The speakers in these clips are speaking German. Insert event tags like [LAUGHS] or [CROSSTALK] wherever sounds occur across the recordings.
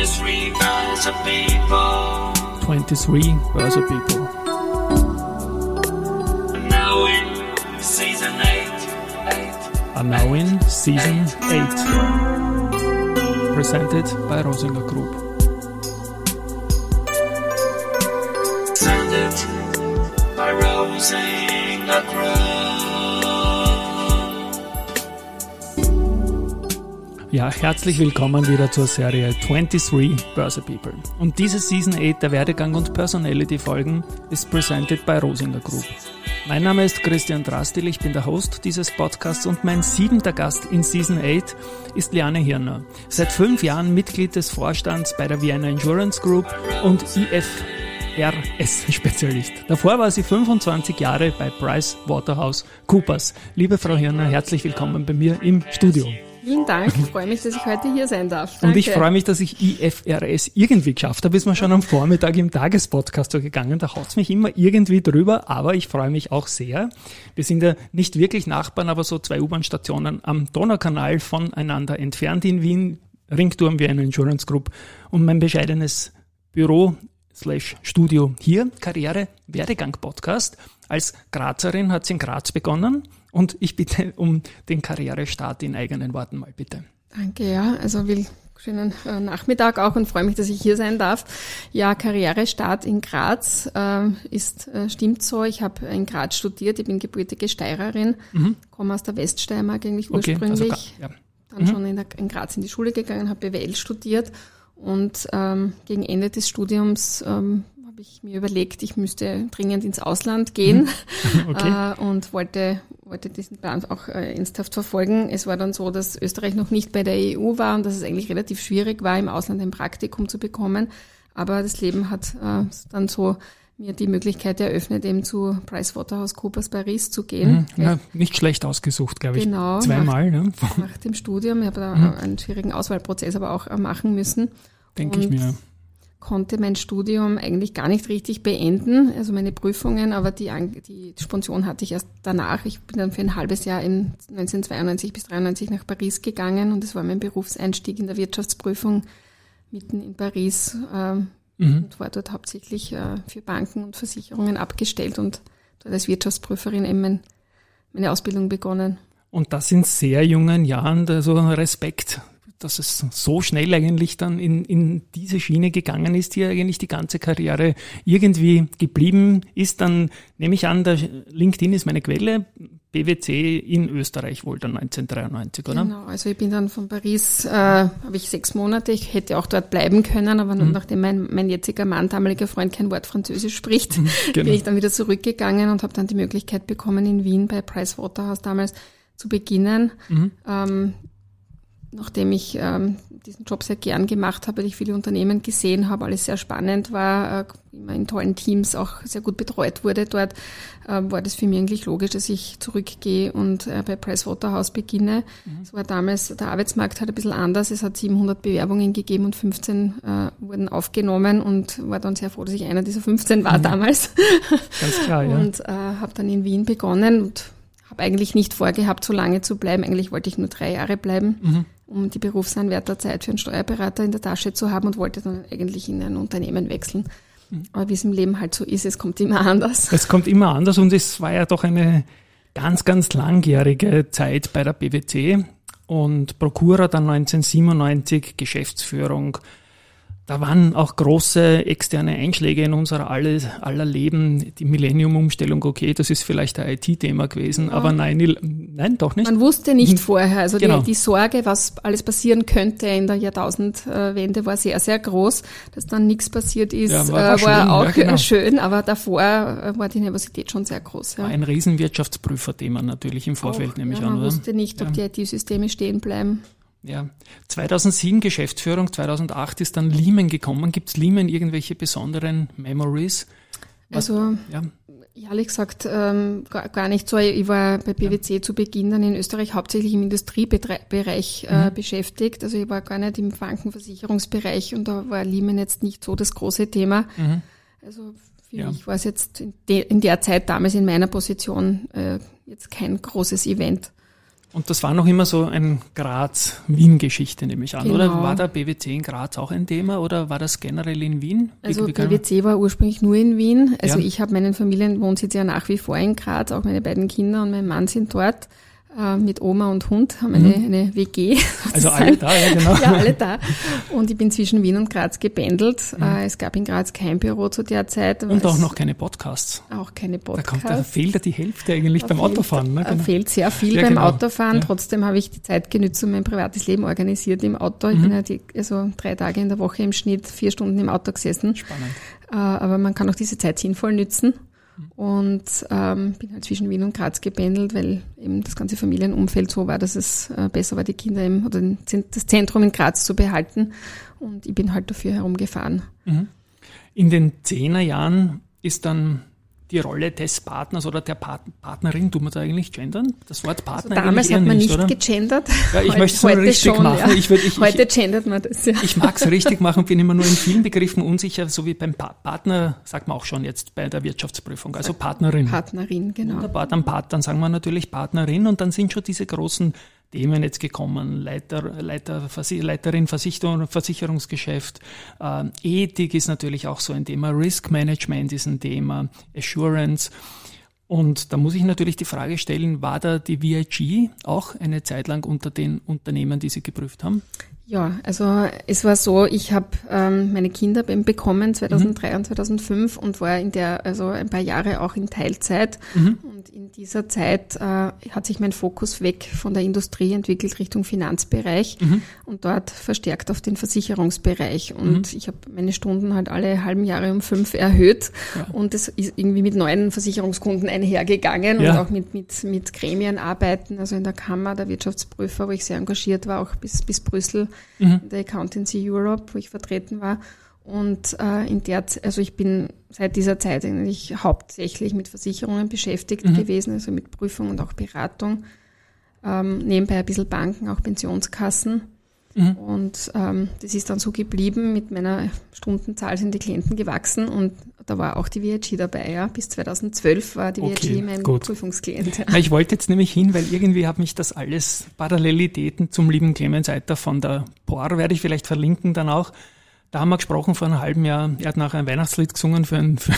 23 Börse People. 23 Börse People. And now in season 8. 8. Are now in season 8. Presented by Rosinger Group. Ja, herzlich willkommen wieder zur Serie 23 Börse People. Und diese Season 8 der Werdegang und Personality Folgen ist presented by Rosinger Group. Mein Name ist Christian Drastil, ich bin der Host dieses Podcasts und mein siebenter Gast in Season 8 ist Liane Hirner. Seit fünf Jahren Mitglied des Vorstands bei der Vienna Insurance Group und IFRS-Spezialist. Davor war sie 25 Jahre bei Price Waterhouse Coopers. Liebe Frau Hirner, herzlich willkommen bei mir im Studio. Vielen Dank, ich freue mich, dass ich heute hier sein darf. Und Danke. ich freue mich, dass ich IFRS irgendwie geschafft habe. Ist mir schon am Vormittag im Tagespodcast so gegangen. Da haut's mich immer irgendwie drüber, aber ich freue mich auch sehr. Wir sind ja nicht wirklich Nachbarn, aber so zwei U-Bahn-Stationen am Donaukanal voneinander entfernt in Wien. Ringturm wie eine Insurance Group und mein bescheidenes Büro slash Studio hier. Karriere Werdegang Podcast. Als Grazerin hat sie in Graz begonnen und ich bitte um den Karrierestart in eigenen Worten mal bitte. Danke, ja. Also will schönen äh, Nachmittag auch und freue mich, dass ich hier sein darf. Ja, Karrierestart in Graz äh, ist äh, stimmt so. Ich habe in Graz studiert. Ich bin gebürtige Steirerin, komme aus der Weststeiermark eigentlich Mhm. Okay, ursprünglich. also, ja. dann schon in, der, in Graz in die Schule gegangen, habe BWL studiert und ähm, gegen Ende des Studiums ähm, habe ich mir überlegt, ich müsste dringend ins Ausland gehen [LAUGHS] Okay. äh, und wollte, wollte diesen Plan auch äh, ernsthaft verfolgen. Es war dann so, dass Österreich noch nicht bei der EU war und dass es eigentlich relativ schwierig war, im Ausland ein Praktikum zu bekommen. Aber das Leben hat äh, dann so mir die Möglichkeit eröffnet, eben zu PricewaterhouseCoopers Paris zu gehen. Mhm. Ja, nicht schlecht ausgesucht, glaube ich. Genau, Zweimal, ne? nach dem Studium. Ich habe da Mhm. einen schwierigen Auswahlprozess aber auch äh, machen müssen. denke ich mir. Konnte mein Studium eigentlich gar nicht richtig beenden, also meine Prüfungen, aber die, die Sponsion hatte ich erst danach. Ich bin dann für ein halbes Jahr in 1992 bis 93 nach Paris gegangen und es war mein Berufseinstieg in der Wirtschaftsprüfung mitten in Paris ähm, Mhm. und war dort hauptsächlich äh, für Banken und Versicherungen abgestellt und dort als Wirtschaftsprüferin eben mein, meine Ausbildung begonnen. Und das in sehr jungen Jahren, also Respekt, dass es so schnell eigentlich dann in, in diese Schiene gegangen ist, die eigentlich die ganze Karriere irgendwie geblieben ist. Dann nehme ich an, der LinkedIn ist meine Quelle, BWC in Österreich wohl dann 1993, oder? Genau, also ich bin dann von Paris, äh, habe ich sechs Monate, ich hätte auch dort bleiben können, aber Mhm. nachdem mein, mein jetziger Mann, damaliger Freund, kein Wort Französisch spricht, [LAUGHS] genau. bin ich dann wieder zurückgegangen und habe dann die Möglichkeit bekommen, in Wien bei Pricewaterhouse damals zu beginnen. Mhm. Ähm, nachdem ich ähm, diesen Job sehr gern gemacht habe, weil ich viele Unternehmen gesehen habe, alles sehr spannend war, äh, immer in tollen Teams auch sehr gut betreut wurde dort, äh, war das für mich eigentlich logisch, dass ich zurückgehe und äh, bei Pricewaterhouse beginne. Es war damals, der Arbeitsmarkt hat ein bisschen anders. Es hat 700 Bewerbungen gegeben und 15 äh, wurden aufgenommen und war dann sehr froh, dass ich einer dieser 15 war damals. Ganz klar, ja. Und äh, habe dann in Wien begonnen und habe eigentlich nicht vorgehabt, so lange zu bleiben. Eigentlich wollte ich nur drei Jahre bleiben, Mhm. Um die Berufsanwärterzeit für einen Steuerberater in der Tasche zu haben und wollte dann eigentlich in ein Unternehmen wechseln. Mhm. Aber wie es im Leben halt so ist, es kommt immer anders. Es kommt immer anders und es war ja doch eine ganz, ganz langjährige Zeit bei der BWC und Prokura dann 1997, Geschäftsführung. Da waren auch große externe Einschläge in unser alle, aller Leben. Die Millennium-Umstellung, okay, das ist vielleicht ein IT-Thema gewesen, aber nein, nein, doch nicht. Man wusste nicht [LAUGHS] vorher, also Genau. die, die Sorge, was alles passieren könnte in der Jahrtausendwende, war sehr, sehr groß. Dass dann nichts passiert ist, Ja, war, war- war war, schön, ja, auch genau. äh, [LAUGHS] schön, aber davor äh, war die Nervosität schon sehr groß. Ja. Ein Riesenwirtschaftsprüfer-Thema natürlich im Vorfeld, Auch, nehme ich ja, an, Man oder? wusste nicht, ob die IT-Systeme stehen bleiben. Ja. 2007 Geschäftsführung, 2008 ist dann Lehman gekommen. Gibt es Lehman irgendwelche besonderen Memories? Was- Also Ja. ehrlich gesagt ähm, gar, gar nicht so. Ich war bei PwC zu Beginn dann in Österreich hauptsächlich im Industriebereich Mhm. äh, beschäftigt. Also ich war gar nicht im Bankenversicherungsbereich und da war Lehman jetzt nicht so das große Thema. Mhm. Also für Ja. mich war es jetzt in, de, in der Zeit damals in meiner Position äh, jetzt kein großes Event. Und das war noch immer so ein Graz-Wien-Geschichte, nehme ich an, Genau. oder? War der BWC in Graz auch ein Thema oder war das generell in Wien? Wie- Also wie PwC war ursprünglich nur in Wien. Also Ja. ich habe meinen Familienwohnsitz ja nach wie vor in Graz. Auch meine beiden Kinder und mein Mann sind dort. Äh, mit Oma und Hund haben eine, eine WG. [LAUGHS] Mhm. Also alle sozusagen. da, ja genau. [LAUGHS] Ja, alle da. Und ich bin zwischen Wien und Graz gebändelt. Mhm. Äh, es gab in Graz kein Büro zu der Zeit. Und auch noch keine Podcasts. auch keine Da, kommt, da Podcasts. fehlt ja die Hälfte eigentlich beim Da fehlt- Autofahren. Ne? da Genau. fehlt sehr viel Ja, beim genau. Autofahren. Ja. Trotzdem habe ich die Zeit genützt und mein privates Leben organisiert im Auto. Ich Mhm. bin ja die, also drei Tage in der Woche im Schnitt vier Stunden im Auto gesessen. Spannend. Äh, aber man kann auch diese Zeit sinnvoll nützen. Mhm. Und ähm, bin halt zwischen Wien und Graz gebändelt, weil eben das ganze Familienumfeld so war, dass es äh, besser war, die Kinder im, oder den, das Zentrum in Graz zu behalten. Und ich bin halt dafür herumgefahren. In den Zehnerjahren ist dann die Rolle des Partners oder der Part Partnerin, tut man da eigentlich gendern? Das Wort Partner Also Damals hat man nicht, nicht gegendert. Ja, ich möchte es nur richtig schon, machen. Ja. Ich würd- ich- ich- heute gendert man das, ja. Ich mag es richtig [LAUGHS] machen, bin immer nur in vielen Begriffen unsicher, so wie beim pa Partner, sagt man auch schon jetzt bei der Wirtschaftsprüfung, also Partnerin. Partnerin, genau. Wunderbar, dann, dann sagen wir natürlich Partnerin und dann sind schon diese großen Themen jetzt gekommen. Leiter, Leiter, Leiterin Versicherung, Versicherungsgeschäft. Ähm, Ethik ist natürlich auch so ein Thema. Risk Management ist ein Thema. Assurance. Und da muss ich natürlich die Frage stellen, war da die VIG auch eine Zeit lang unter den Unternehmen, die Sie geprüft haben? Ja, also es war so, ich habe ähm, meine Kinder bekommen 2003 und 2005 und war in der also ein paar Jahre auch in Teilzeit. Und in dieser Zeit äh, hat sich mein Fokus weg von der Industrie entwickelt Richtung Finanzbereich und dort verstärkt auf den Versicherungsbereich. Und ich habe meine Stunden halt alle halben Jahre um fünf erhöht und es ist irgendwie mit neuen Versicherungskunden einhergegangen Ja. und auch mit mit mit Gremienarbeiten, also in der Kammer der Wirtschaftsprüfer, wo ich sehr engagiert war, auch bis bis Brüssel in der Accountancy Europe, wo ich vertreten war. Und äh, in der, also ich bin seit dieser Zeit eigentlich hauptsächlich mit Versicherungen beschäftigt gewesen, also mit Prüfung und auch Beratung. Ähm, nebenbei ein bisschen Banken, auch Pensionskassen. Und ähm, das ist dann so geblieben. Mit meiner Stundenzahl sind die Klienten gewachsen und da war auch die VIG dabei. Ja. Bis 2012 war die Okay, VIG mein gut. Prüfungsklient. Ja. Ich wollte jetzt nämlich hin, weil irgendwie hat mich das alles Parallelitäten zum lieben Clemens Eiter von der POR, werde ich vielleicht verlinken dann auch. Da haben wir gesprochen vor einem halben Jahr. Er hat nachher ein Weihnachtslied gesungen für, ein, [LAUGHS] für,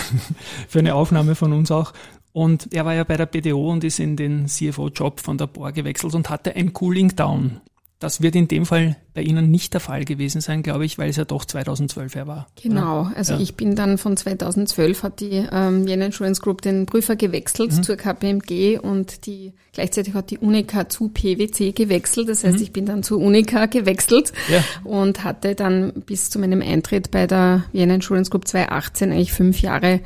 für eine Aufnahme von uns auch. Und er war ja bei der BDO und ist in den CFO-Job von der POR gewechselt und hatte ein Cooling Down. Das wird in dem Fall bei Ihnen nicht der Fall gewesen sein, glaube ich, weil es ja doch 2012 her war. Genau, also Ja. ich bin dann von 2012 hat die ähm, Vienna Insurance Group den Prüfer gewechselt Mhm. zur KPMG und die gleichzeitig hat die Unica zu PwC gewechselt. Das heißt, ich bin dann zur Unica gewechselt Mhm. Ja. und hatte dann bis zu meinem Eintritt bei der Vienna Insurance Group 2018 eigentlich fünf Jahre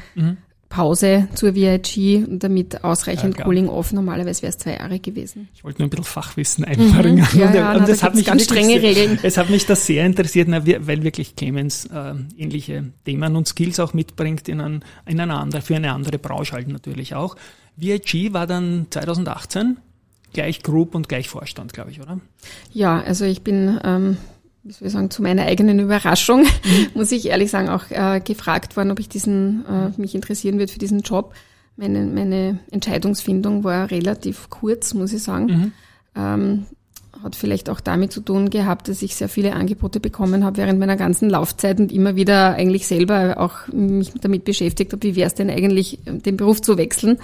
Pause zur VIG und damit ausreichend. Ja. Cooling off. Normalerweise wäre es zwei Jahre gewesen. Ich wollte nur ein bisschen Fachwissen einbringen. Mhm. Ja, Und, ja, und na, da das hat gibt's mich ganz strenge Regeln. Es hat mich das sehr interessiert, weil wirklich Clemens äh, ähnliche Themen und Skills auch mitbringt in, ein, in eine andere, für eine andere Branche halt natürlich auch. VIG war dann 2018 gleich Group und gleich Vorstand, glaube ich, oder? Ja, also ich bin, ähm, wie soll ich sagen, zu meiner eigenen Überraschung, [LAUGHS] muss ich ehrlich sagen, auch äh, gefragt worden, ob ich diesen, äh, mich interessieren wird für diesen Job. Meine, meine Entscheidungsfindung war relativ kurz, muss ich sagen. Ähm, hat vielleicht auch damit zu tun gehabt, dass ich sehr viele Angebote bekommen habe während meiner ganzen Laufzeit und immer wieder eigentlich selber auch mich damit beschäftigt habe, wie wäre es denn eigentlich, den Beruf zu wechseln.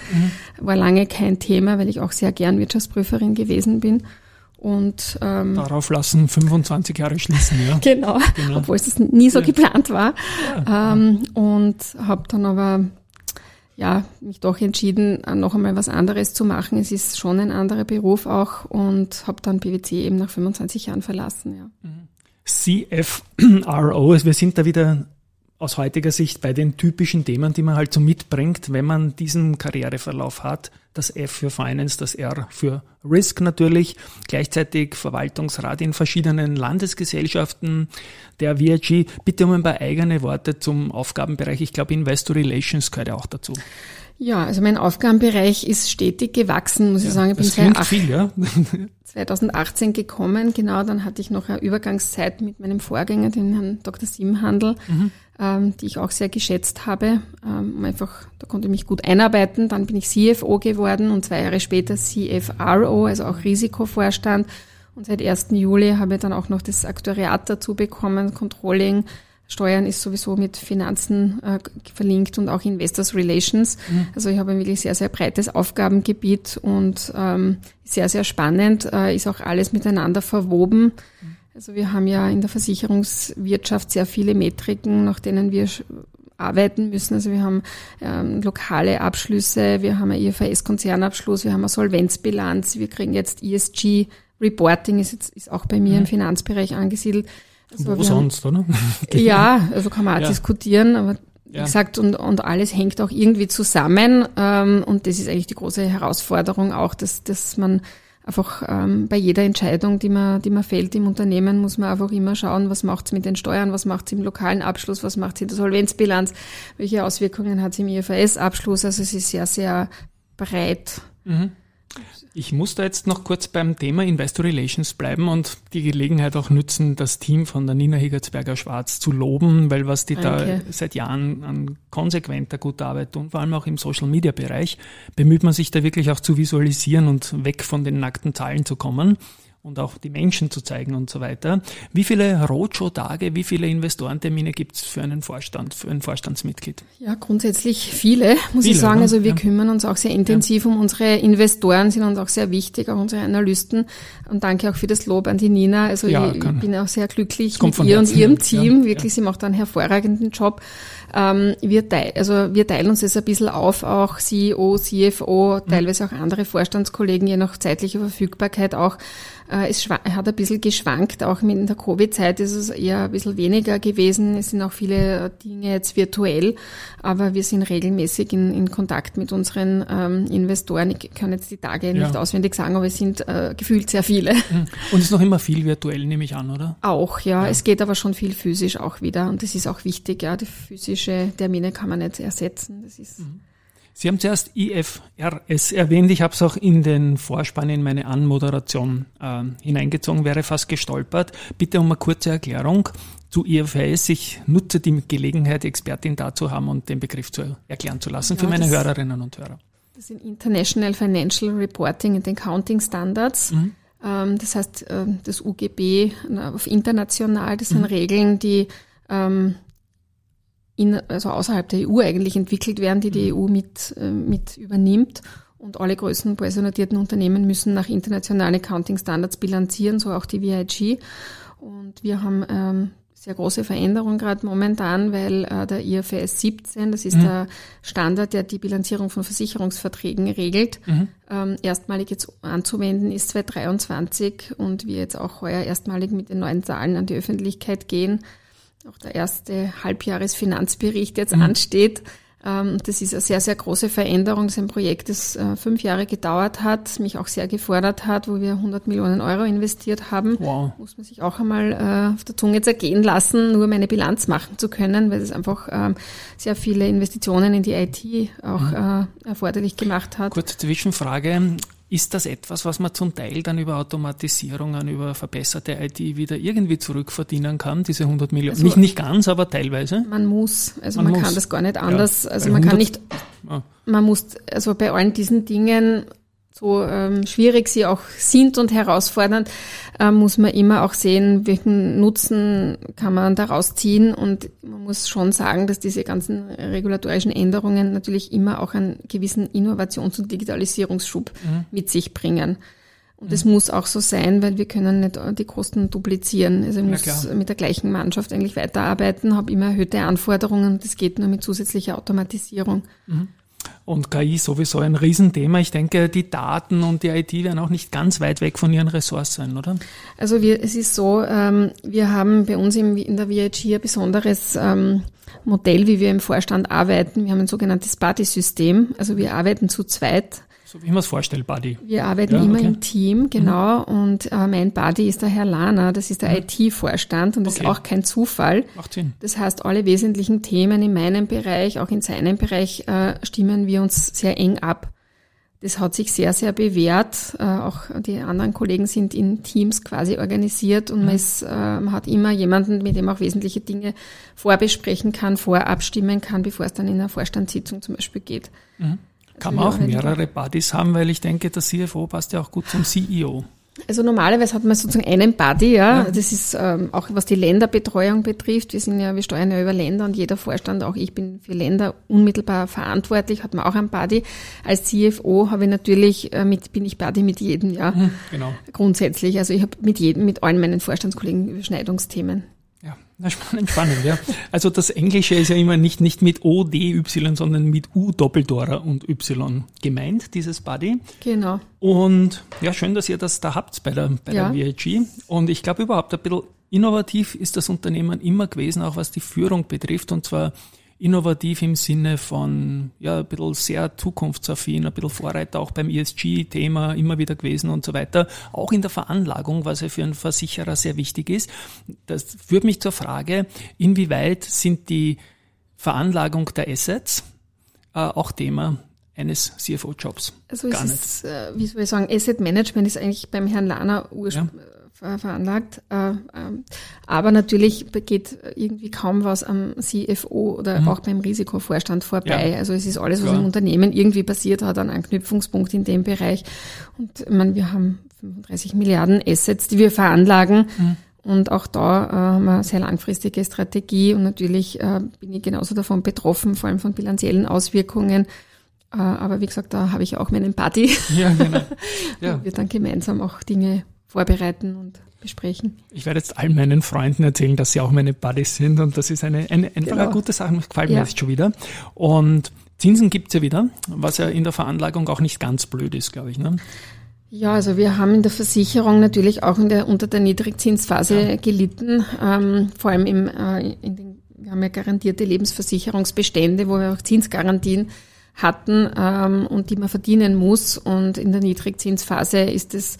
War lange kein Thema, weil ich auch sehr gern Wirtschaftsprüferin gewesen bin. Und ähm, Darauf lassen 25 Jahre schließen, ja. [LAUGHS] Genau, Genau. obwohl es nie so Ja. geplant war. Ähm, und habe dann aber ja, mich doch entschieden, noch einmal was anderes zu machen. Es ist schon ein anderer Beruf auch und habe dann PwC eben nach 25 Jahren verlassen. Ja. CFRO, also wir sind da wieder aus heutiger Sicht bei den typischen Themen, die man halt so mitbringt, wenn man diesen Karriereverlauf hat. Das F für Finance, das R für Risk natürlich, gleichzeitig Verwaltungsrat in verschiedenen Landesgesellschaften der VIG. Bitte um ein paar eigene Worte zum Aufgabenbereich. Ich glaube, Investor Relations gehört ja auch dazu. Ja, also mein Aufgabenbereich ist stetig gewachsen, muss ja, ich sagen. Ich bin seit viel, ja? [LAUGHS] 2018 gekommen, genau. Dann hatte ich noch eine Übergangszeit mit meinem Vorgänger, den Herrn Dr. Simhandel, mhm. Ähm, die ich auch sehr geschätzt habe. Ähm, einfach, da konnte ich mich gut einarbeiten. Dann bin ich CFO geworden und zwei Jahre später CFRO, also auch Risikovorstand. Und seit 1. Juli habe ich dann auch noch das Aktuariat dazu bekommen, Controlling, Steuern ist sowieso mit Finanzen äh, verlinkt und auch Investors Relations. Mhm. Also ich habe ein wirklich sehr, sehr breites Aufgabengebiet und ähm, sehr, sehr spannend, äh, ist auch alles miteinander verwoben. Mhm. Also wir haben ja in der Versicherungswirtschaft sehr viele Metriken, nach denen wir arbeiten müssen. Also wir haben ähm, lokale Abschlüsse, wir haben einen IFRS-Konzernabschluss, wir haben eine Solvenzbilanz, wir kriegen jetzt ESG Reporting, ist, jetzt, ist auch bei mir mhm. im Finanzbereich angesiedelt. Also Wo sonst, oder? [LAUGHS] ja, also kann man auch ja. diskutieren, aber wie ja. gesagt, und, und alles hängt auch irgendwie zusammen. Ähm, und das ist eigentlich die große Herausforderung auch, dass, dass man einfach ähm, bei jeder Entscheidung, die man, die man fällt im Unternehmen, muss man einfach immer schauen, was macht es mit den Steuern, was macht es im lokalen Abschluss, was macht es in der Solvenzbilanz, welche Auswirkungen hat es im IFRS-Abschluss. Also es ist sehr, sehr breit. Mhm. Ich muss da jetzt noch kurz beim Thema Investor Relations bleiben und die Gelegenheit auch nützen, das Team von der Nina Higgertsberger Schwarz zu loben, weil was die Danke. da seit Jahren an konsequenter guter Arbeit tun, vor allem auch im Social Media Bereich, bemüht man sich da wirklich auch zu visualisieren und weg von den nackten Zahlen zu kommen und auch die Menschen zu zeigen und so weiter. Wie viele Roadshow-Tage, wie viele Investorentermine gibt es für einen Vorstand, für ein Vorstandsmitglied? Ja, grundsätzlich viele, muss viele, ich sagen. Also wir ja. kümmern uns auch sehr intensiv ja. um unsere Investoren, sind uns auch sehr wichtig, auch unsere Analysten. Und danke auch für das Lob an die Nina. Also ja, ich, ich, bin auch sehr glücklich mit ihr und ihrem Team. Wirklich, sie macht einen hervorragenden Job. Ähm, wir, teil, also wir teilen uns das ein bisschen auf, auch CEO, CFO, mhm. teilweise auch andere Vorstandskollegen, je nach zeitlicher Verfügbarkeit auch. Äh, es hat ein bisschen geschwankt, auch in der Covid-Zeit ist es eher ein bisschen weniger gewesen. Es sind auch viele Dinge jetzt virtuell, aber wir sind regelmäßig in, in Kontakt mit unseren ähm, Investoren. Ich kann jetzt die Tage ja. nicht auswendig sagen, aber es sind äh, gefühlt sehr viele. Mhm. Und es ist noch immer viel virtuell, nehme ich an, oder? Auch, ja. ja. Es geht aber schon viel physisch auch wieder und das ist auch wichtig, ja. Die physische Termine kann man nicht ersetzen. Das ist mhm. Sie haben zuerst IFRS erwähnt. Ich habe es auch in den Vorspann in meine Anmoderation äh, hineingezogen, wäre fast gestolpert. Bitte um eine kurze Erklärung zu IFRS. Ich nutze die Gelegenheit, Expertin dazu haben und den Begriff zu erklären zu lassen ja, für meine Hörerinnen und Hörer. Das sind International Financial Reporting and Accounting Standards. Mhm. Ähm, das heißt, äh, das UGB auf international, das sind mhm. Regeln, die ähm, in, also außerhalb der EU eigentlich entwickelt werden, die die mhm. EU mit, äh, mit übernimmt. Und alle größten börsennotierten Unternehmen müssen nach internationalen Accounting Standards bilanzieren, so auch die VIG. Und wir haben ähm, sehr große Veränderungen gerade momentan, weil äh, der IFRS 17, das ist mhm. der Standard, der die Bilanzierung von Versicherungsverträgen regelt, mhm. ähm, erstmalig jetzt anzuwenden ist 2023 und wir jetzt auch heuer erstmalig mit den neuen Zahlen an die Öffentlichkeit gehen auch der erste Halbjahresfinanzbericht jetzt mhm. ansteht. Ähm, das ist eine sehr, sehr große Veränderung. Das ist ein Projekt, das äh, fünf Jahre gedauert hat, mich auch sehr gefordert hat, wo wir 100 Millionen Euro investiert haben. Wow. Muss man sich auch einmal äh, auf der Zunge zergehen lassen, nur meine Bilanz machen zu können, weil es einfach ähm, sehr viele Investitionen in die IT auch mhm. Äh, erforderlich gemacht hat. Kurze Zwischenfrage. Ist das etwas, was man zum Teil dann über Automatisierungen, über verbesserte IT wieder irgendwie zurückverdienen kann, diese 100 Millionen? Also nicht, nicht ganz, aber teilweise? Man muss, also man, man muss. kann das gar nicht anders, ja, also man kann nicht, ah. man muss, also bei allen diesen Dingen so ähm, schwierig sie auch sind und herausfordernd, äh, muss man immer auch sehen, welchen Nutzen kann man daraus ziehen. Und man muss schon sagen, dass diese ganzen regulatorischen Änderungen natürlich immer auch einen gewissen Innovations- und Digitalisierungsschub mhm. mit sich bringen. Und das mhm. muss auch so sein, weil wir können nicht die Kosten duplizieren. Also ich muss mit der gleichen Mannschaft eigentlich weiterarbeiten, habe immer erhöhte Anforderungen. Das geht nur mit zusätzlicher Automatisierung. Mhm. Und KI sowieso ein Riesenthema. Ich denke, die Daten und die IT werden auch nicht ganz weit weg von ihren Ressorts sein, oder? Also wir, es ist so, ähm, wir haben bei uns im, in der VIG ein besonderes ähm, Modell, wie wir im Vorstand arbeiten. Wir haben ein sogenanntes Buddy-System. Also wir arbeiten zu zweit. So wie mir es vorstelle, Buddy. Wir arbeiten Ja, immer okay. im Team, genau. Und äh, mein Buddy ist der Herr Lana, das ist der Mhm. IT-Vorstand und das Okay. ist auch kein Zufall. Macht Sinn. Das heißt, alle wesentlichen Themen in meinem Bereich, auch in seinem Bereich, äh, stimmen wir uns sehr eng ab. Das hat sich sehr, sehr bewährt. Äh, auch die anderen Kollegen sind in Teams quasi organisiert und man, ist, äh, man hat immer jemanden, mit dem auch wesentliche Dinge vorbesprechen kann, vorabstimmen kann, bevor es dann in einer Vorstandssitzung zum Beispiel geht. Kann Also man wir auch mehrere Buddies haben, weil ich denke, der CFO passt ja auch gut zum CEO. Also normalerweise hat man sozusagen einen Buddy, ja. Das ist ähm, auch was die Länderbetreuung betrifft. Wir sind ja, wir steuern ja über Länder und jeder Vorstand, auch ich bin für Länder unmittelbar verantwortlich, hat man auch einen Buddy. Als CFO habe ich natürlich äh, mit, bin ich Buddy mit jedem, ja. Genau. Grundsätzlich. Also ich habe mit jedem, mit allen meinen Vorstandskollegen Überschneidungsthemen. Na, spannend, spannend, ja. Also das Englische ist ja immer nicht, nicht mit O, D, Y, sondern mit U, Doppeldora und Y gemeint, dieses Buddy. Genau. Und ja, schön, dass ihr das da habt bei der, bei Ja. der VIG. Und ich glaube überhaupt ein bisschen innovativ ist das Unternehmen immer gewesen, auch was die Führung betrifft. Und zwar innovativ im Sinne von, ja, ein bisschen sehr zukunftsaffin, ein bisschen Vorreiter auch beim ESG-Thema immer wieder gewesen und so weiter. Auch in der Veranlagung, was ja für einen Versicherer sehr wichtig ist. Das führt mich zur Frage, inwieweit sind die Veranlagung der Assets äh, auch Thema eines CFO-Jobs? Also Gar es nicht. ist, äh, wie soll ich sagen, Asset Management ist eigentlich beim Herrn Lana ursprünglich ver veranlagt. Äh, ähm, aber natürlich geht irgendwie kaum was am CFO oder auch beim Risikovorstand vorbei. Mhm. Ja. Also es ist alles, was Klar. im Unternehmen irgendwie passiert hat, ein Anknüpfungspunkt in dem Bereich. Und ich meine, wir haben 35 Milliarden Assets, die wir veranlagen. Mhm. Und auch da äh, haben wir eine sehr langfristige Strategie und natürlich äh, bin ich genauso davon betroffen, vor allem von bilanziellen Auswirkungen. Äh, aber wie gesagt, da habe ich auch meinen Buddy, Ja, genau. [LAUGHS] Ja. wo wir dann gemeinsam auch Dinge vorbereiten und besprechen. Ich werde jetzt all meinen Freunden erzählen, dass sie auch meine Buddies sind und das ist eine, eine einfach Genau. eine gute Sache, gefällt mir Ja. jetzt schon wieder. Und Zinsen gibt's ja wieder, was ja in der Veranlagung auch nicht ganz blöd ist, glaube ich. Ne? Ja, also wir haben in der Versicherung natürlich auch in der, unter der Niedrigzinsphase gelitten, ähm, vor allem im, äh, in den, wir haben ja garantierte Lebensversicherungsbestände, wo wir auch Zinsgarantien hatten ähm, und die man verdienen muss. Und in der Niedrigzinsphase ist es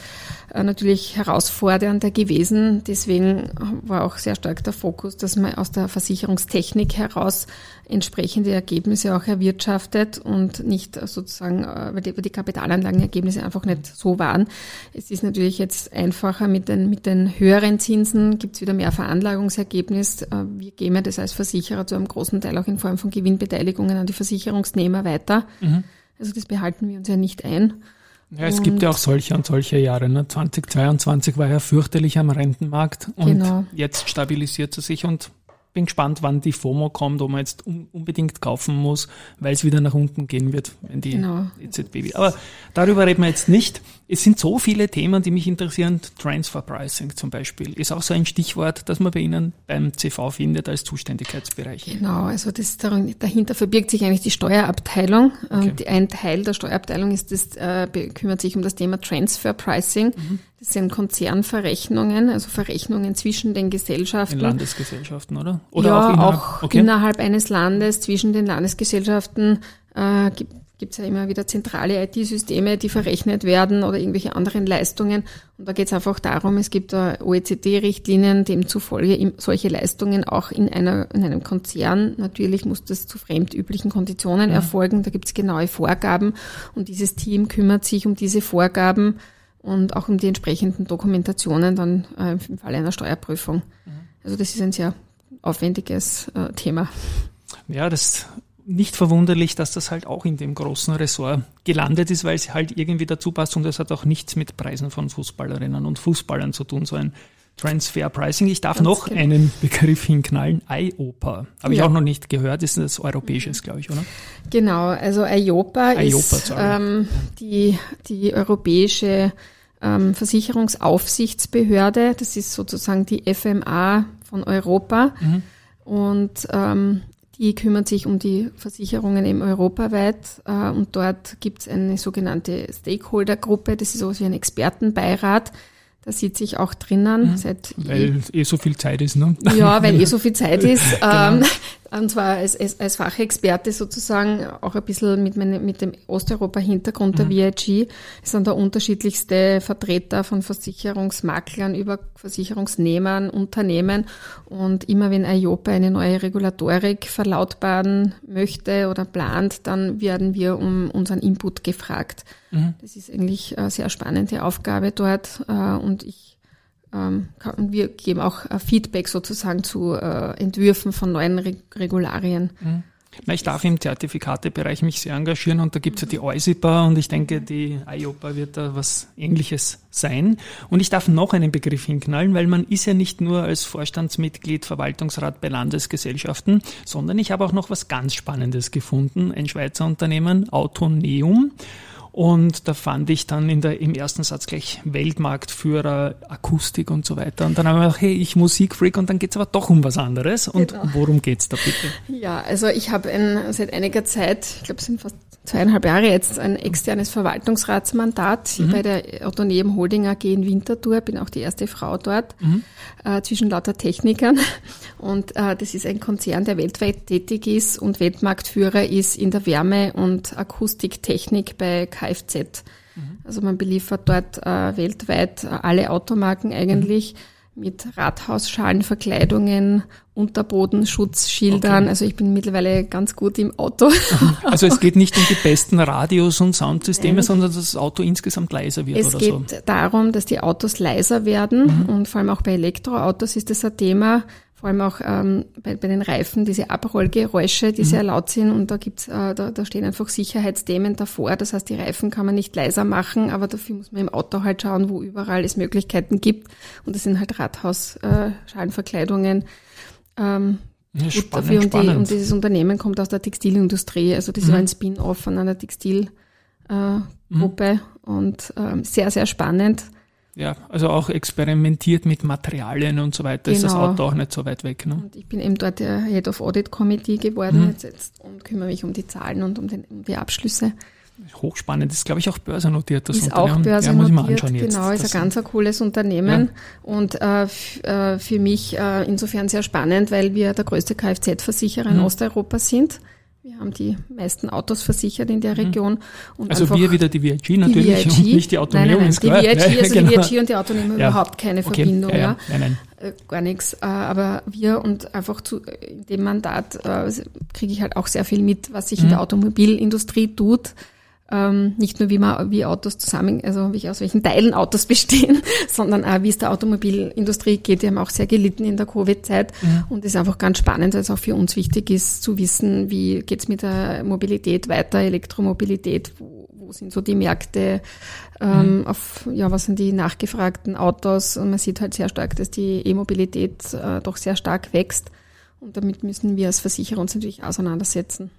äh, natürlich herausfordernder gewesen. Deswegen war auch sehr stark der Fokus, dass man aus der Versicherungstechnik heraus entsprechende Ergebnisse auch erwirtschaftet und nicht sozusagen, äh, weil die, die Kapitalanlagenergebnisse einfach nicht so waren. Es ist natürlich jetzt einfacher mit den, mit den höheren Zinsen, gibt es wieder mehr Veranlagungsergebnis. Äh, Wir geben ja das als Versicherer zu einem großen Teil auch in Form von Gewinnbeteiligungen an die Versicherungsnehmer weiter. Also das behalten wir uns ja nicht ein. Ja, es gibt ja auch solche und solche Jahre. Ne? 2022 war ja fürchterlich am Rentenmarkt und Genau. jetzt stabilisiert es sich und bin gespannt, wann die FOMO kommt, wo man jetzt un unbedingt kaufen muss, weil es wieder nach unten gehen wird, wenn die Genau. EZB will. Aber darüber reden wir jetzt nicht. Es sind so viele Themen, die mich interessieren. Transfer Pricing zum Beispiel ist auch so ein Stichwort, das man bei Ihnen beim CV findet als Zuständigkeitsbereich. Genau, also das, dahinter verbirgt sich eigentlich die Steuerabteilung. Und die- ein Teil der Steuerabteilung ist das, äh, kümmert sich um das Thema Transfer Pricing. Das sind Konzernverrechnungen, also Verrechnungen zwischen den Gesellschaften. In Landesgesellschaften, oder? Oder ja, auch innerhalb, auch okay. innerhalb eines Landes, zwischen den Landesgesellschaften äh, gibt es ja immer wieder zentrale IT-Systeme, die verrechnet werden oder irgendwelche anderen Leistungen. Und da geht es einfach darum, es gibt da OECD-Richtlinien, demzufolge solche Leistungen auch in, einer, in einem Konzern, natürlich muss das zu fremdüblichen Konditionen erfolgen, da gibt es genaue Vorgaben und dieses Team kümmert sich um diese Vorgaben und auch um die entsprechenden Dokumentationen dann äh, im Falle einer Steuerprüfung. Also das ist ein sehr aufwendiges äh, Thema. Ja, das nicht verwunderlich, dass das halt auch in dem großen Ressort gelandet ist, weil es halt irgendwie dazu passt und es hat auch nichts mit Preisen von Fußballerinnen und Fußballern zu tun, so ein Transfer Pricing. Ich darf Ganz noch genau. einen Begriff hinknallen. IOPA. Habe ich Ja. auch noch nicht gehört. Ist das europäisches, glaube ich, oder? Genau, also IOPA, IOPA, ist ähm, die, die europäische ähm, Versicherungsaufsichtsbehörde. Das ist sozusagen die FMA von Europa. Und ähm, die kümmert sich um die Versicherungen eben europaweit. Äh, und dort gibt es eine sogenannte Stakeholder-Gruppe. Das ist sowas wie ein Expertenbeirat. Da sitze ich auch drinnen seit Weil eh so viel Zeit ist, ne? ja, weil eh [LAUGHS] so viel Zeit ist. Genau. Und zwar als, als, als Fachexperte sozusagen, auch ein bisschen mit, meine, mit dem Osteuropa-Hintergrund der VIG, es sind da unterschiedlichste Vertreter von Versicherungsmaklern über Versicherungsnehmern, Unternehmen und immer wenn IOPA eine neue Regulatorik verlautbaren möchte oder plant, dann werden wir um unseren Input gefragt. Mhm. Das ist eigentlich eine sehr spannende Aufgabe dort äh, und ich ähm, wir geben auch äh, Feedback sozusagen zu äh, Entwürfen von neuen Regularien. Mhm. Ich darf im Zertifikatebereich mich sehr engagieren und da gibt es ja die EUSIPA und ich denke, die IOPA wird da was ähnliches sein. Und ich darf noch einen Begriff hinknallen, weil man ist ja nicht nur als Vorstandsmitglied Verwaltungsrat bei Landesgesellschaften, sondern ich habe auch noch was ganz Spannendes gefunden, ein Schweizer Unternehmen, Autoneum. Und da fand ich dann in der, im ersten Satz gleich Weltmarktführer, Akustik und so weiter. Und dann haben wir gedacht, hey, ich Musikfreak und dann geht's aber doch um was anderes. Und genau. worum geht's da bitte? Ja, also ich habe seit einiger Zeit, ich glaube es sind fast zweieinhalb Jahre jetzt, ein externes Verwaltungsratsmandat mhm. bei der Autoneum Holding AG in Winterthur, bin auch die erste Frau dort, mhm. äh, zwischen lauter Technikern. Und äh, das ist ein Konzern, der weltweit tätig ist und Weltmarktführer ist in der Wärme- und Akustiktechnik bei Kfz. Mhm. Also man beliefert dort äh, weltweit alle Automarken eigentlich. Mhm mit Rathausschalenverkleidungen, Unterbodenschutzschildern. Okay. Also ich bin mittlerweile ganz gut im Auto. [LAUGHS] Also es geht nicht um die besten Radios und Soundsysteme, Nein. sondern dass das Auto insgesamt leiser wird es oder so. Es geht darum, dass die Autos leiser werden mhm. und vor allem auch bei Elektroautos ist das ein Thema vor allem auch ähm, bei, bei den Reifen, diese Abrollgeräusche, die mhm. sehr laut sind und da gibt's, äh, da, da stehen einfach Sicherheitsthemen davor. Das heißt, die Reifen kann man nicht leiser machen, aber dafür muss man im Auto halt schauen, wo überall es Möglichkeiten gibt. Und das sind halt Rathaus-Schalenverkleidungen. Äh, ähm, ja, spannend, dafür und, die, und dieses Unternehmen kommt aus der Textilindustrie, also das mhm. war ein Spin-off von einer Textilgruppe äh, mhm. und ähm, sehr, sehr spannend. Ja, also auch experimentiert mit Materialien und so weiter. Genau. Ist das genau. Auto auch nicht so weit weg. Ne? Und ich bin eben dort der Head of Audit Committee geworden mhm. jetzt, und kümmere mich um die Zahlen und um, den, um die Abschlüsse. Hochspannend, ist glaube ich auch börsennotiert. Das ist Unternehmen. auch börsennotiert, ja, genau, ist ein ganz ein cooles Unternehmen ja. und äh, äh, für mich äh, insofern sehr spannend, weil wir der größte Kfz-Versicherer mhm. in Osteuropa sind. Wir haben die meisten Autos versichert in der mhm. Region. Und also wir wieder die VIG natürlich die VIG, [LAUGHS] und nicht die Autonomie. Nein, nein, nein, die VIG, also genau. die VIG und die Autonomie ja. überhaupt keine okay. Verbindung. Ja, ja. Nein, nein. Äh, gar nichts. Äh, aber wir und einfach zu, in dem Mandat äh, kriege ich halt auch sehr viel mit, was sich mhm. in der Automobilindustrie tut ähm, nicht nur wie man wie Autos zusammen, also wie aus welchen Teilen Autos [LAUGHS] bestehen, sondern auch wie es der Automobilindustrie geht. Die haben auch sehr gelitten in der Covid-Zeit ja. und ist einfach ganz spannend, weil es auch für uns wichtig ist zu wissen, wie geht's mit der Mobilität weiter, Elektromobilität, wo, wo sind so die Märkte, ähm, mhm. auf ja was sind die nachgefragten Autos und man sieht halt sehr stark, dass die E-Mobilität äh, doch sehr stark wächst und damit müssen wir als Versicherer uns natürlich auseinandersetzen.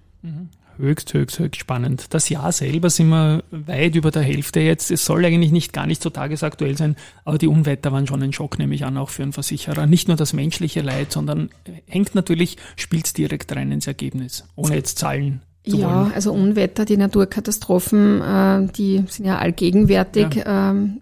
Höchst, höchst, höchst spannend. Das Jahr selber sind wir weit über der Hälfte jetzt. Es soll eigentlich nicht gar nicht so tagesaktuell sein, aber die Unwetter waren schon ein Schock, nehme ich an, auch für einen Versicherer. Nicht nur das menschliche Leid, sondern hängt natürlich, spielt direkt rein ins Ergebnis, ohne jetzt Zahlen zu ja, also Unwetter, die Naturkatastrophen, äh, die sind ja allgegenwärtig. Ja. Ähm,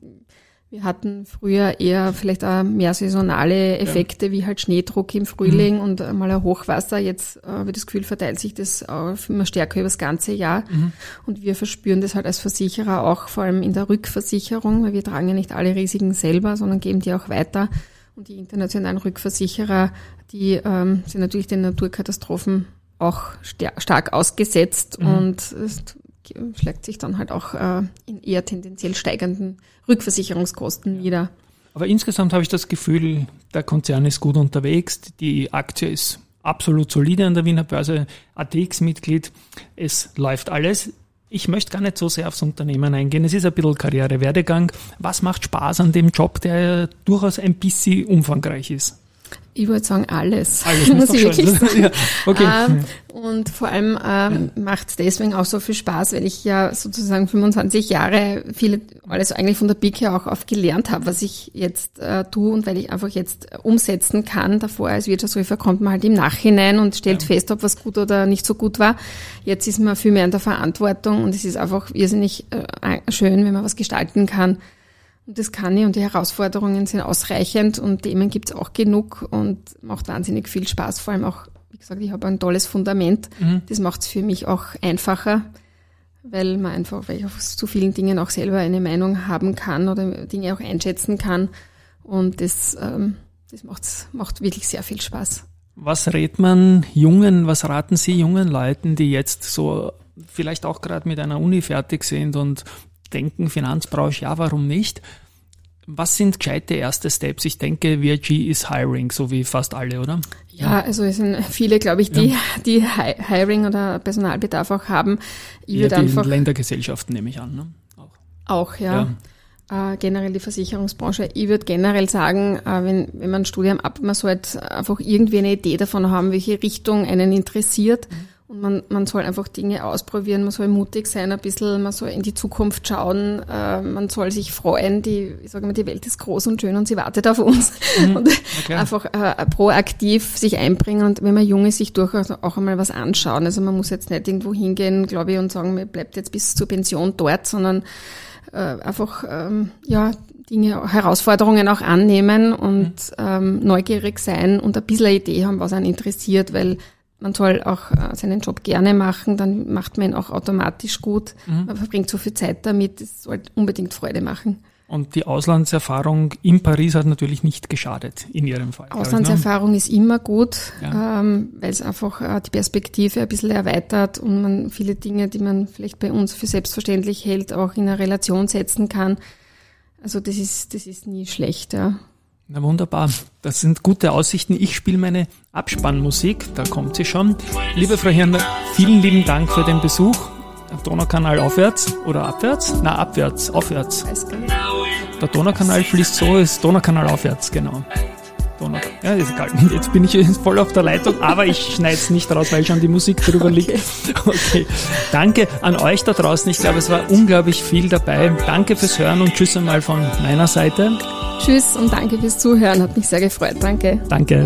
wir hatten früher eher vielleicht auch mehr saisonale Effekte, ja. wie halt Schneedruck im Frühling mhm. und mal ein Hochwasser. Jetzt äh, habe ich das Gefühl, verteilt sich das immer stärker über das ganze Jahr. Mhm. Und wir verspüren das halt als Versicherer auch vor allem in der Rückversicherung, weil wir tragen ja nicht alle Risiken selber, sondern geben die auch weiter. Und die internationalen Rückversicherer, die ähm, sind natürlich den Naturkatastrophen auch stark ausgesetzt mhm. und schlägt sich dann halt auch äh, in eher tendenziell steigenden Rückversicherungskosten nieder. Aber insgesamt habe ich das Gefühl, der Konzern ist gut unterwegs, die Aktie ist absolut solide an der Wiener Börse, ATX-Mitglied, es läuft alles. Ich möchte gar nicht so sehr aufs Unternehmen eingehen. Es ist ein bisschen Karrierewerdegang. Was macht Spaß an dem Job, der durchaus ein bisschen umfangreich ist? Ich würde sagen alles, alles muss [LAUGHS] ich wirklich sagen. [LAUGHS] ja, okay. Ähm, und vor allem ähm, macht es deswegen auch so viel Spaß, weil ich ja sozusagen 25 Jahre viele alles eigentlich von der Pike auch auf gelernt habe, was ich jetzt äh, tue und weil ich einfach jetzt umsetzen kann. Davor als Wirtschaftsprüfer kommt man halt im Nachhinein und stellt ja. fest, ob was gut oder nicht so gut war. Jetzt ist man viel mehr in der Verantwortung und es ist einfach irrsinnig äh, schön, wenn man was gestalten kann. Und das kann ich und die Herausforderungen sind ausreichend und Themen gibt's auch genug und macht wahnsinnig viel Spaß, vor allem auch wie gesagt, ich habe ein tolles Fundament. Mhm. Das macht es für mich auch einfacher, weil man einfach, weil ich auf zu vielen Dingen auch selber eine Meinung haben kann oder Dinge auch einschätzen kann. Und das, ähm, das macht's, macht wirklich sehr viel Spaß. Was rät man jungen, was raten Sie jungen Leuten, die jetzt so vielleicht auch gerade mit einer Uni fertig sind und denken, Finanzbranche, ja, warum nicht? Was sind gescheite erste Steps? Ich denke, VRG ist Hiring, so wie fast alle, oder? Ja, also es sind viele, glaube ich, die, die Hi- Hiring oder Personalbedarf auch haben. Ich Ja, die einfach Ländergesellschaften nehme ich an. Ne? Auch. auch, ja. Äh, generell die Versicherungsbranche. Ich würde generell sagen, äh, wenn, wenn man ein Studium ab, man sollte einfach irgendwie eine Idee davon haben, welche Richtung einen interessiert. Und man, man soll einfach Dinge ausprobieren, man soll mutig sein ein bisschen, man soll in die Zukunft schauen, äh, man soll sich freuen, die, ich sage mal, die Welt ist groß und schön und sie wartet auf uns. [LAUGHS] Und Okay. einfach äh, proaktiv sich einbringen und wenn man jung ist, sich durchaus auch einmal was anschauen. Also man muss jetzt nicht irgendwo hingehen, glaube ich, und sagen, man bleibt jetzt bis zur Pension dort, sondern äh, einfach ähm, ja Dinge, Herausforderungen auch annehmen und ähm, neugierig sein und ein bisschen eine Idee haben, was einen interessiert, weil man soll auch äh, seinen Job gerne machen, dann macht man ihn auch automatisch gut. Man verbringt so viel Zeit damit, es soll unbedingt Freude machen. Und die Auslandserfahrung in Paris hat natürlich nicht geschadet, in Ihrem Fall. glaub ich, ne? Auslandserfahrung ist immer gut, Ja. ähm, weil es einfach äh, die Perspektive ein bisschen erweitert und man viele Dinge, die man vielleicht bei uns für selbstverständlich hält, auch in eine Relation setzen kann. Also das ist, das ist nie schlecht, ja. Na wunderbar. Das sind gute Aussichten. Ich spiele meine Abspannmusik. Da kommt sie schon. Liebe Frau Hirn, vielen lieben Dank für den Besuch. Donaukanal aufwärts oder abwärts? Na, abwärts, aufwärts. Der Donaukanal fließt so, ist Donaukanal aufwärts, genau. Donau. Ja, ist egal. Jetzt bin ich voll auf der Leitung, aber ich schneide es nicht raus, weil schon die Musik drüber liegt. Okay. Danke an euch da draußen. Ich glaube, es war unglaublich viel dabei. Danke fürs Hören und tschüss einmal von meiner Seite. Tschüss und danke fürs Zuhören, hat mich sehr gefreut. Danke. Danke.